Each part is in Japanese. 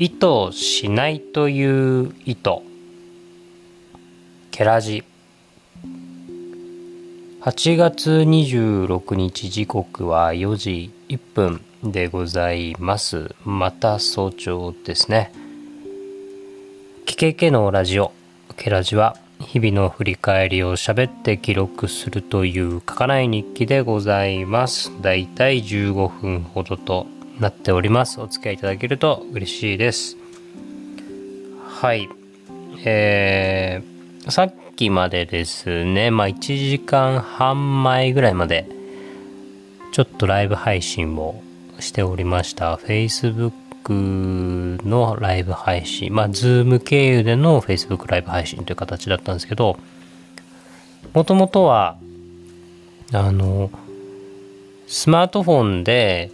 意図しないという意図。ケラジ。8月26日時刻は4時1分でございます。また早朝ですね。KKK のラジオ。ケラジは日々の振り返りを喋って記録するという書かない日記でございます。だいたい15分ほどとなっております。お付き合いいただけると嬉しいです。はい。えー、さっきまでですねまあ1時間半前ぐらいまでちょっとライブ配信をしておりました。Facebook のライブ配信まあ Zoom 経由での Facebook ライブ配信という形だったんですけどもともとはあのスマートフォンで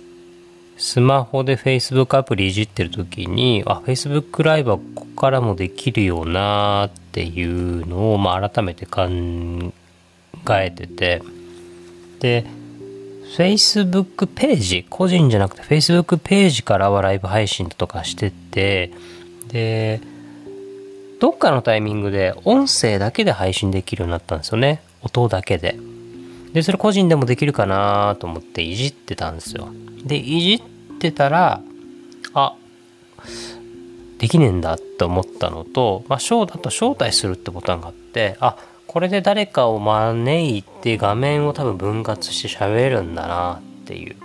スマホで Facebook アプリいじってる時にあ Facebook ライブはここからもできるよなっていうのを、まあ、改めて考えてて。で Facebook ページ個人じゃなくて Facebook ページからはライブ配信とかしててでどっかのタイミングで音声だけで配信できるようになったんですよね。音だけで。でそれ個人でもできるかなと思っていじってたんですよ。でいじってたらあできねえんだって思ったのと、まあ、ショーだと招待するってボタンがあってあこれで誰かを招いて画面を多分分割して喋るんだなっていう。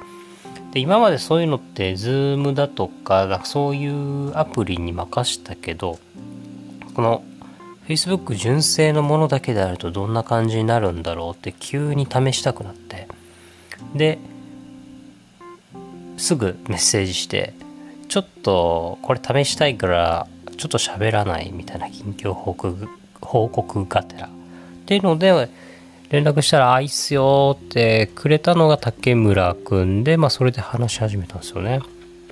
で今までそういうのって Zoom だとかそういうアプリに任したけどこの Facebook 純正のものだけであるとどんな感じになるんだろうって急に試したくなってですぐメッセージしてちょっとこれ試したいからちょっと喋らないみたいな近況報告報告がてらっていうので連絡したら「あいっすよ」ってくれたのが竹村くんで、まあ、それで話し始めたんですよね。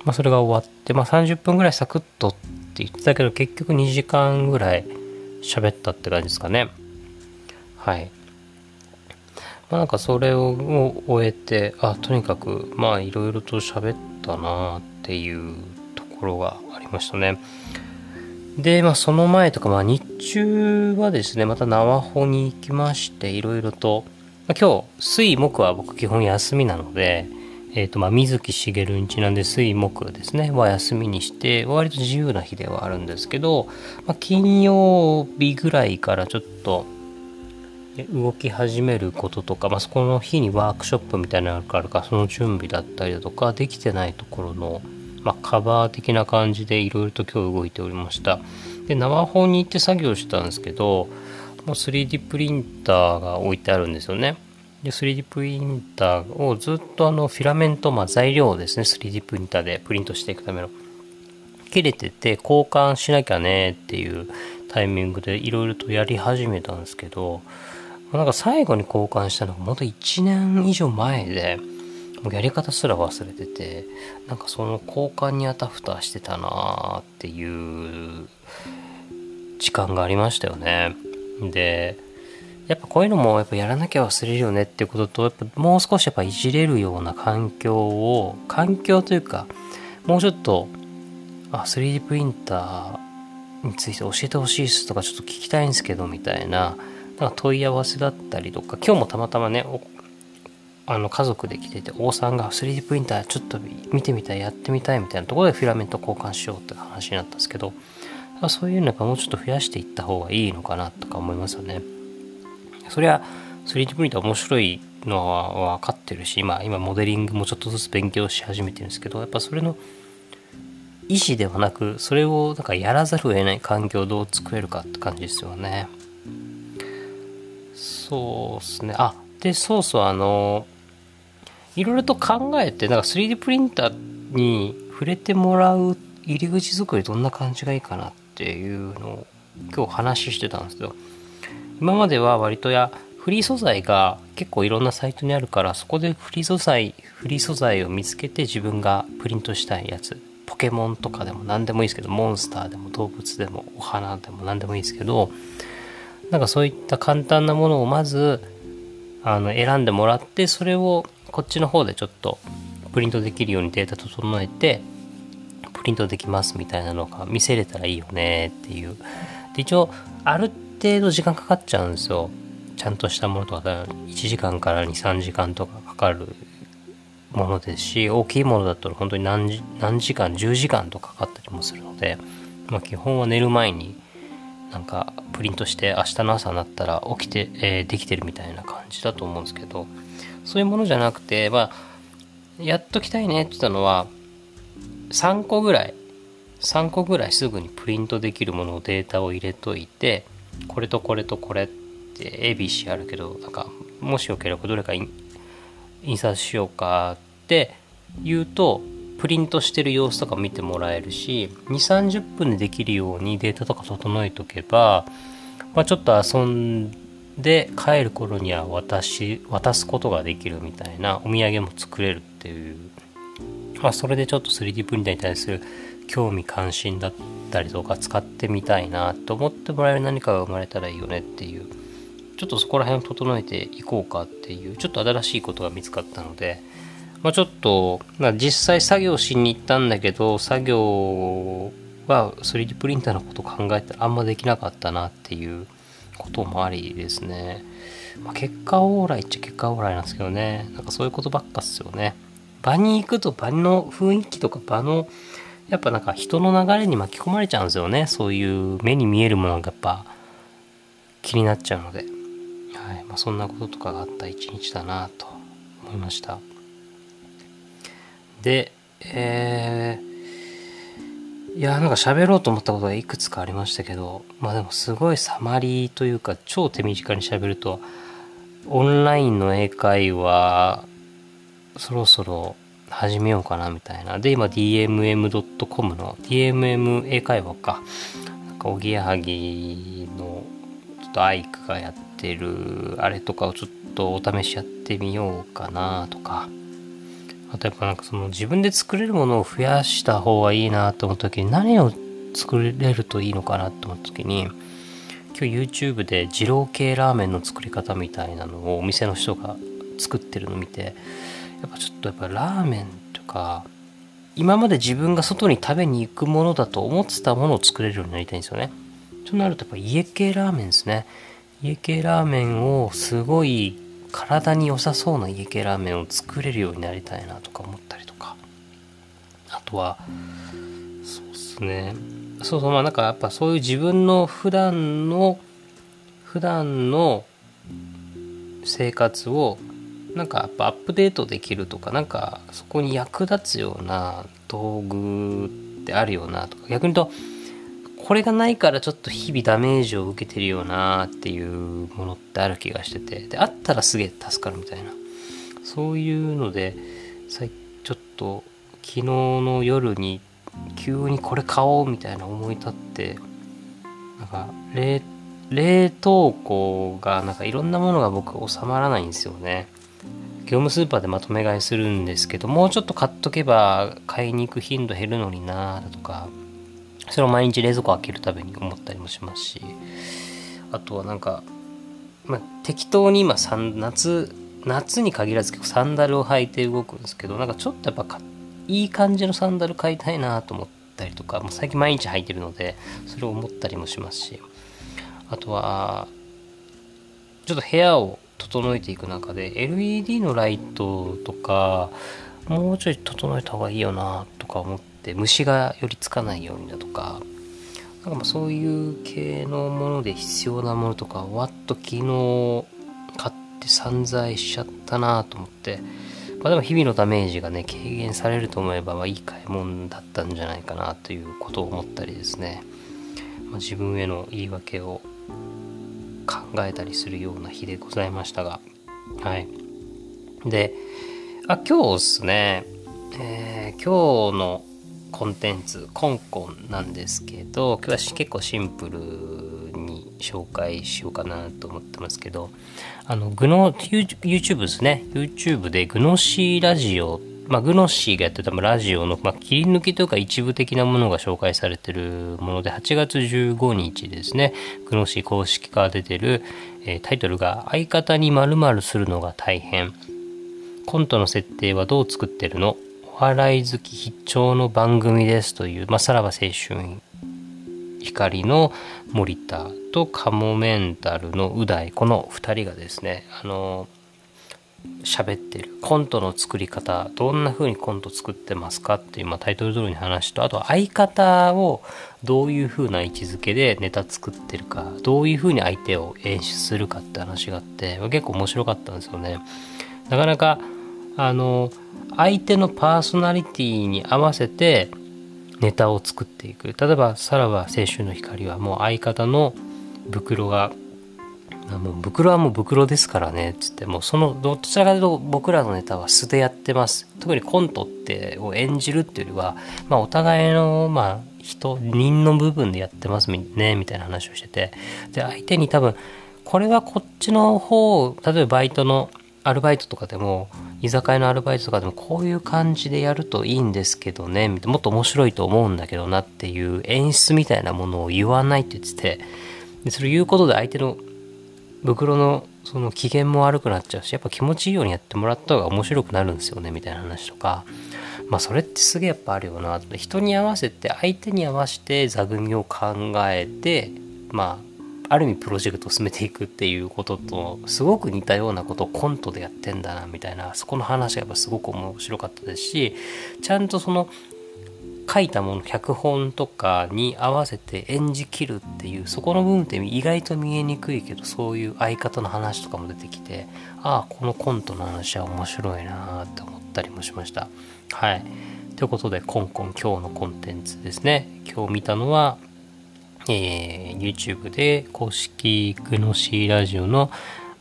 まあ、それが終わって、まあ、30分ぐらいサクッとって言ってたけど結局2時間ぐらい喋ったって感じですかね。はい。まあなんかそれを終えて、あ、とにかくまあいろいろと喋ったなっていうところがありましたね。で、まあその前とか、まあ日中はですね、また縄穂に行きまして、いろいろと、まあ、今日、水木は僕基本休みなので、え、ー、と、まあ水木しげるんちなんで水木ですね、は休みにして、割と自由な日ではあるんですけど、まあ金曜日ぐらいからちょっと、動き始めることとか、まあ、そこの日にワークショップみたいなのがあるかその準備だったりだとかできてないところの、まあ、カバー的な感じでいろいろと今日動いておりました。で生本に行って作業したんですけどもう 3D プリンターが置いてあるんですよね。で 3D プリンターをずっとあのフィラメント、まあ、材料をですね 3D プリンターでプリントしていくための切れてて交換しなきゃねっていうタイミングでいろいろとやり始めたんですけどなんか最後に交換したのがまた1年以上前で、もうやり方すら忘れてて、なんかその交換にあたふたしてたなーっていう時間がありましたよね。で、やっぱこういうのもやっぱやらなきゃ忘れるよねっていうことと、やっぱもう少しやっぱいじれるような環境を、環境というか、もうちょっと、あ、3D プリンターについて教えてほしいっすとかちょっと聞きたいんですけどみたいな、なんか問い合わせだったりとか今日もたまたまねあの家族で来てて王さんが 3D プリンターちょっと見てみたいやってみたいみたいなところでフィラメント交換しようって話になったんですけどそういうのがもうちょっと増やしていった方がいいのかなとか思いますよね。そりゃ 3D プリンター面白いのは分かってるし今今モデリングもちょっとずつ勉強し始めてるんですけどやっぱそれの意思ではなくそれをなんかやらざるを得ない環境をどう作れるかって感じですよね。そうっすね。あでそうそうあのいろいろと考えてなんか 3D プリンターに触れてもらう入り口作りどんな感じがいいかなっていうのを今日話してたんですけど今までは割とやフリー素材が結構いろんなサイトにあるからそこでフリー素材フリー素材を見つけて自分がプリントしたいやつポケモンとかでも何でもいいですけどモンスターでも動物でもお花でも何でもいいですけどなんかそういった簡単なものをまずあの選んでもらってそれをこっちの方でちょっとプリントできるようにデータ整えてプリントできますみたいなのが見せれたらいいよねっていう。で一応ある程度時間かかっちゃうんですよ。ちゃんとしたものとか1時間から23時間とかかかるものですし大きいものだと本当に何時何時間10時間とかかかったりもするので、まあ、基本は寝る前になんかプリントして明日の朝になったら起きて、えー、できてるみたいな感じだと思うんですけどそういうものじゃなくてまあやっときたいねって言ったのは3個ぐらい3個ぐらいすぐにプリントできるものをデータを入れといてこれとこれとこれって ABC あるけどなんかもしよければどれか印刷しようかって言うとプリントしてる様子とか見てもらえるし2 3 0分でできるようにデータとか整えとけば、まあ、ちょっと遊んで帰る頃には渡し渡すことができるみたいなお土産も作れるっていう、まあ、それでちょっと 3D プリンターに対する興味関心だったりとか使ってみたいなと思ってもらえる何かが生まれたらいいよねっていうちょっとそこら辺を整えていこうかっていうちょっと新しいことが見つかったので、まあ、ちょっと、まあ、実際作業しに行ったんだけど作業は 3D プリンターのこと考えたらあんまできなかったなっていうこともありですね。まあ、結果オーライっちゃ結果オーライなんですけどね。なんかそういうことばっかっすよね。場に行くと場の雰囲気とか場のやっぱなんか人の流れに巻き込まれちゃうんですよね。そういう目に見えるものがやっぱ気になっちゃうので。はいまあ、そんなこととかがあった一日だなと思いました。で、えー、いやなんか喋ろうと思ったことがいくつかありましたけどまあでもすごいサマリーというか超手短に喋るとオンラインの英会話そろそろ始めようかなみたいな。で、今 dmm.com の dmm 英会話か。なんかおぎやはぎのちょっとアイクがやってるあれとかをちょっとお試しやってみようかなとか。あとやっぱなんかその自分で作れるものを増やした方がいいなと思った時に何を作れるといいのかなと思った時に今日 YouTube で二郎系ラーメンの作り方みたいなのをお店の人が作ってるの見てやっぱちょっとやっぱラーメンとか今まで自分が外に食べに行くものだと思ってたものを作れるようになりたいんですよね。となるとやっぱ家系ラーメンですね。家系ラーメンをすごい体に良さそうな家系ラーメンを作れるようになりたいなとか思ったりとか。あとは、そうっすね。そうそう、まあなんかやっぱそういう自分の普段の、普段の生活をなんかやっぱアップデートできるとかなんかそこに役立つような道具ってあるよなとか。逆に言うとこれがないからちょっと日々ダメージを受けてるよなっていうものってある気がしてて。であったらすげえ助かるみたいな。そういうのでちょっと昨日の夜に急にこれ買おうみたいな思い立ってなんか冷冷凍庫がなんかいろんなものが僕収まらないんですよね。業務スーパーでまとめ買いするんですけどもうちょっと買っとけば買いに行く頻度減るのになだとかそれを毎日冷蔵庫開けるたびに思ったりもしますしあとはなんか、まあ、適当に今夏夏に限らず結構サンダルを履いて動くんですけどなんかちょっとやっぱいい感じのサンダル買いたいなと思ったりとかもう最近毎日履いてるのでそれを思ったりもしますしあとはちょっと部屋を整えていく中で LED のライトとかもうちょい整えた方がいいよなとか思って虫が寄りつかないようにだとかなんかまそういう系のもので必要なものとかわっと昨日買って散財しちゃったなと思って、まあ、でも日々のダメージがね軽減されると思えばまあいい買い物だったんじゃないかなということを思ったりですね、まあ、自分への言い訳を考えたりするような日でございましたが。はい。であ今日ですね、えー、今日のコンテンツコンコンなんですけど今日は結構シンプルに紹介しようかなと思ってますけどあのグノ YouTube ですね。YouTube でグノシーラジオまあ、グノッシーがやってたラジオの、まあ、切り抜きというか一部的なものが紹介されてるもので、8月15日ですね、グノッシー公式から出てる、えー、タイトルが、相方に〇〇するのが大変。コントの設定はどう作ってるの？お笑い好き必聴の番組ですという、まあ、さらば青春光の森田とカモメンタルのう大この2人がですねあの喋ってる。コントの作り方どんな風にコント作ってますかっていう、まあ、タイトル通りに話とあと相方をどういう風な位置づけでネタ作ってるかどういう風に相手を演出するかって話があって結構面白かったんですよね。なかなかあの相手のパーソナリティに合わせてネタを作っていく。例えば「さらば青春の光」はもう相方の袋がもう袋はもう袋ですからねつって。もうそのどちらかというと僕らのネタは素でやってます。特にコントってを演じるっていうよりは、まあ、お互いのまあ人人の部分でやってますねみたいな話をしてて。で相手に多分これはこっちの方例えばバイトのアルバイトとかでも居酒屋のアルバイトとかでもこういう感じでやるといいんですけどねもっと面白いと思うんだけどなっていう演出みたいなものを言わないって言ってて。でそれ言うことで相手の袋のその機嫌も悪くなっちゃうしやっぱ気持ちいいようにやってもらった方が面白くなるんですよねみたいな話とか。まあそれってすげえやっぱあるよな人に合わせて相手に合わせて座組を考えてまあある意味プロジェクトを進めていくっていうこととすごく似たようなことをコントでやってんだなみたいな。そこの話がやっぱすごく面白かったですしちゃんとその書いたもの脚本とかに合わせて演じきるっていうそこの部分って意外と見えにくいけどそういう相方の話とかも出てきてああこのコントの話は面白いなって思ったりもしました。はい。ということでコンコン今日のコンテンツですね。今日見たのはえー、YouTube で公式グノシーラジオの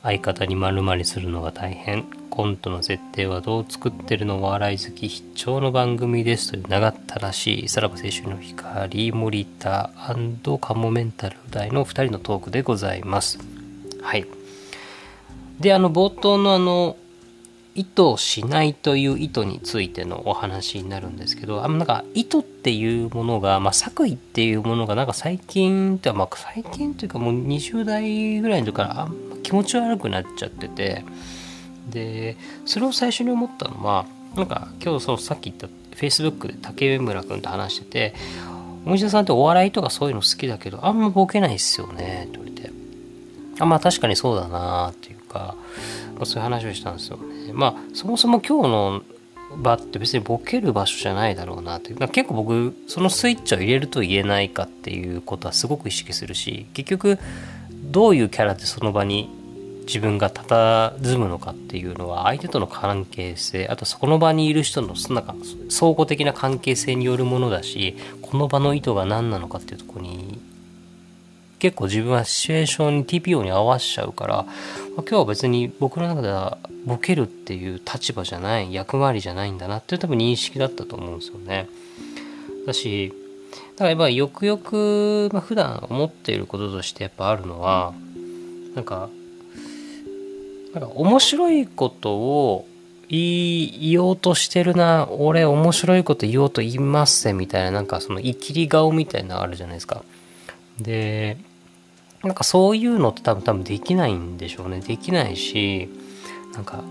相方に丸まりするのが大変コントの設定はどう作ってるの笑い好き必聴の番組ですという長ったらしいさらば青春の光森田カモメンタル大の2人のトークでございます。はい。であの冒頭のあの意図しないという意図についてのお話になるんですけどあなんか意図っていうものが、まあ、作為っていうものがなんか最近ってまあ最近というかもう20代ぐらいの時からあんま気持ち悪くなっちゃっててでそれを最初に思ったのはなんか今日そうさっき言った Facebook で竹村君と話してて「お店田さんってお笑いとかそういうの好きだけどあんまボケないっすよね」って言われて。あまあ確かにそうだなっていうか、まあ、そういう話をしたんですよね。まあそもそも今日の場って別にボケる場所じゃないだろうなっていう。結構僕そのスイッチを入れると言えないかっていうことはすごく意識するし結局どういうキャラでその場に自分が佇むのかっていうのは相手との関係性あとそこの場にいる人のなんか相互的な関係性によるものだしこの場の意図が何なのかっていうとこに結構自分はシチュエーションに TPO に合わしちゃうから、今日は別に僕の中ではボケるっていう立場じゃない役割じゃないんだなっていう多分認識だったと思うんですよね。だしだからやっぱよくよく、まあ、普段思っていることとしてやっぱあるのはなんかか面白いことを言おうとしてるな俺面白いこと言おうと言いますせみたいななんかそのいきり顔みたいなのあるじゃないですか。でなんかそういうのって多分多分できないんでしょうねできないしなんか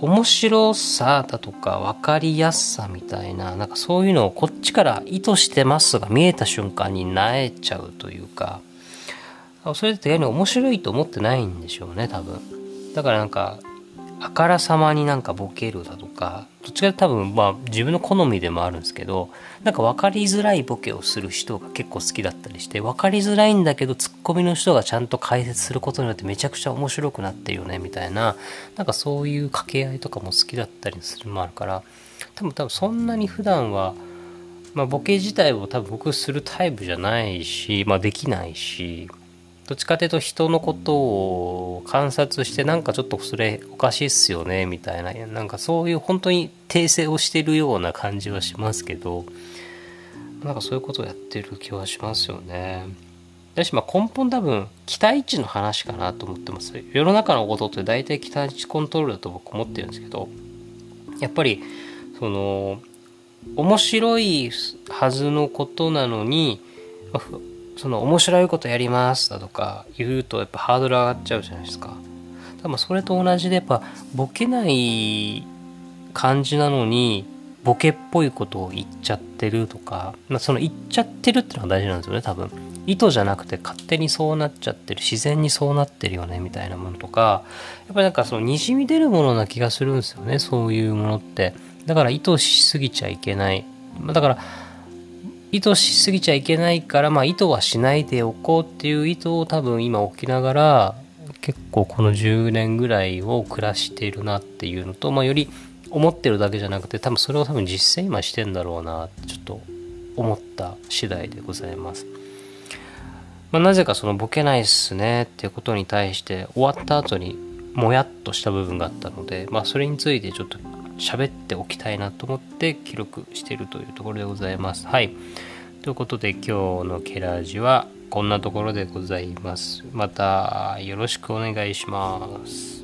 面白さだとか分かりやすさみたいななんかそういうのをこっちから意図してますが見えた瞬間になえちゃうというかそれって逆に面白いと思ってないんでしょうね多分だからなんかあからさまになんかボケるだとかどっちか多分まあ自分の好みでもあるんですけどなんか分かりづらいボケをする人が結構好きだったりして分かりづらいんだけどツッコミの人がちゃんと解説することによってめちゃくちゃ面白くなってるよねみたいななんかそういう掛け合いとかも好きだったりするのもあるから多分多分そんなに普段はまあボケ自体を多分僕するタイプじゃないしまあできないしどっちかというと人のことを観察してなんかちょっとそれおかしいっすよねみたいな。なんかそういう本当に訂正をしてるような感じはしますけど。なんかそういうことをやってる気はしますよね。だしまあ根本多分期待値の話かなと思ってます。世の中のことって大体期待値コントロールだと僕思ってるんですけど。やっぱりその面白いはずのことなのにその面白いことやりますだとか言うとやっぱハードル上がっちゃうじゃないですか。多分それと同じでやっぱボケない感じなのにボケっぽいことを言っちゃってるとか、まあ、その言っちゃってるってのが大事なんですよね多分。意図じゃなくて勝手にそうなっちゃってる自然にそうなってるよねみたいなものとか。やっぱりなんかそのにじみ出るものな気がするんですよねそういうものって。だから意図しすぎちゃいけない。だから意図しすぎちゃいけないから、まあ、意図はしないでおこうっていう意図を多分今起きながら結構この10年ぐらいを暮らしているなっていうのと、まあ、より思ってるだけじゃなくて多分それを多分実践今してんだろうなってちょっと思った次第でございます。まあ、なぜかそのボケないっすねっていうことに対して終わった後にもやっとした部分があったので、まあ、それについてちょっと喋っておきたいなと思って記録しているというところでございます。はい。ということで今日のケラージはこんなところでございます。またよろしくお願いします。